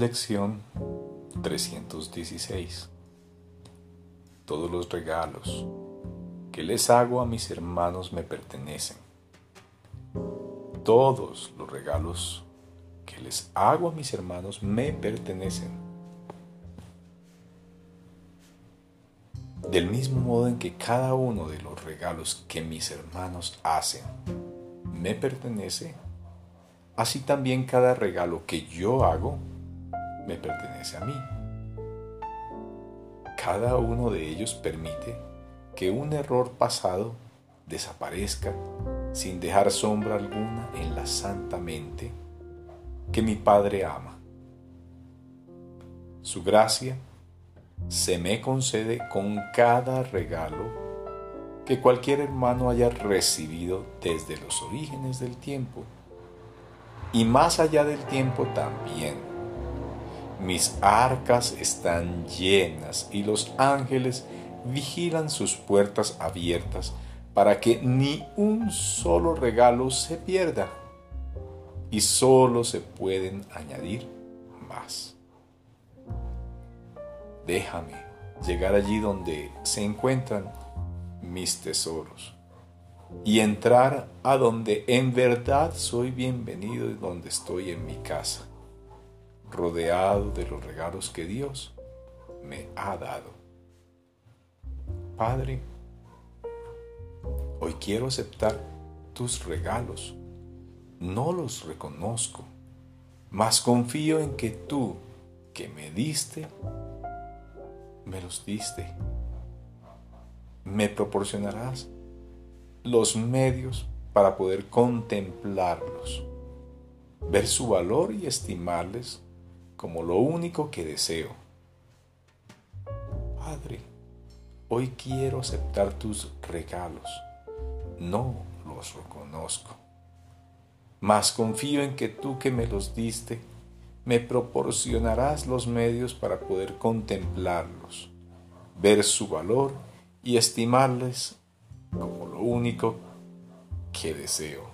Lección 316 Todos los regalos que les hago a mis hermanos me pertenecen. Todos los regalos que les hago a mis hermanos me pertenecen. Del mismo modo en que cada uno de los regalos que mis hermanos hacen me pertenece, así también cada regalo que yo hago me pertenece a mí. Cada uno de ellos permite que un error pasado desaparezca sin dejar sombra alguna en la santa mente que mi Padre ama. Su gracia se me concede con cada regalo que cualquier hermano haya recibido desde los orígenes del tiempo y más allá del tiempo también. Mis arcas están llenas y los ángeles vigilan sus puertas abiertas para que ni un solo regalo se pierda y solo se pueden añadir más. Déjame llegar allí donde se encuentran mis tesoros y entrar a donde en verdad soy bienvenido y donde estoy en mi casa, rodeado de los regalos que Dios me ha dado. Padre, hoy quiero aceptar tus regalos. No los reconozco, mas confío en que tú, que me diste, me los diste. Me proporcionarás los medios para poder contemplarlos, ver su valor y estimarles como lo único que deseo. Padre, Hoy quiero aceptar tus regalos. No los reconozco. Mas confío en que tú que me los diste, me proporcionarás los medios para poder contemplarlos, ver su valor y estimarles como lo único que deseo.